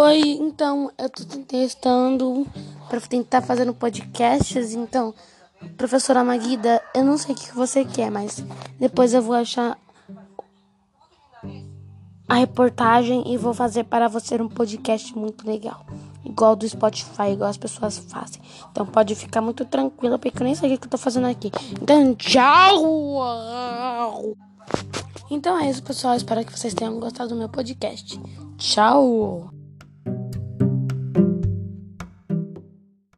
Oi, então, eu tô testando para tentar fazer um podcast. então, professora Maguida, eu não sei o que você quer, mas depois eu vou achar a reportagem e vou fazer para você um podcast muito legal. Igual do Spotify, igual as pessoas fazem. Então pode ficar muito tranquila, porque eu nem sei o que eu tô fazendo aqui. Então, tchau! Então é isso, pessoal. Espero que vocês tenham gostado do meu podcast. Tchau!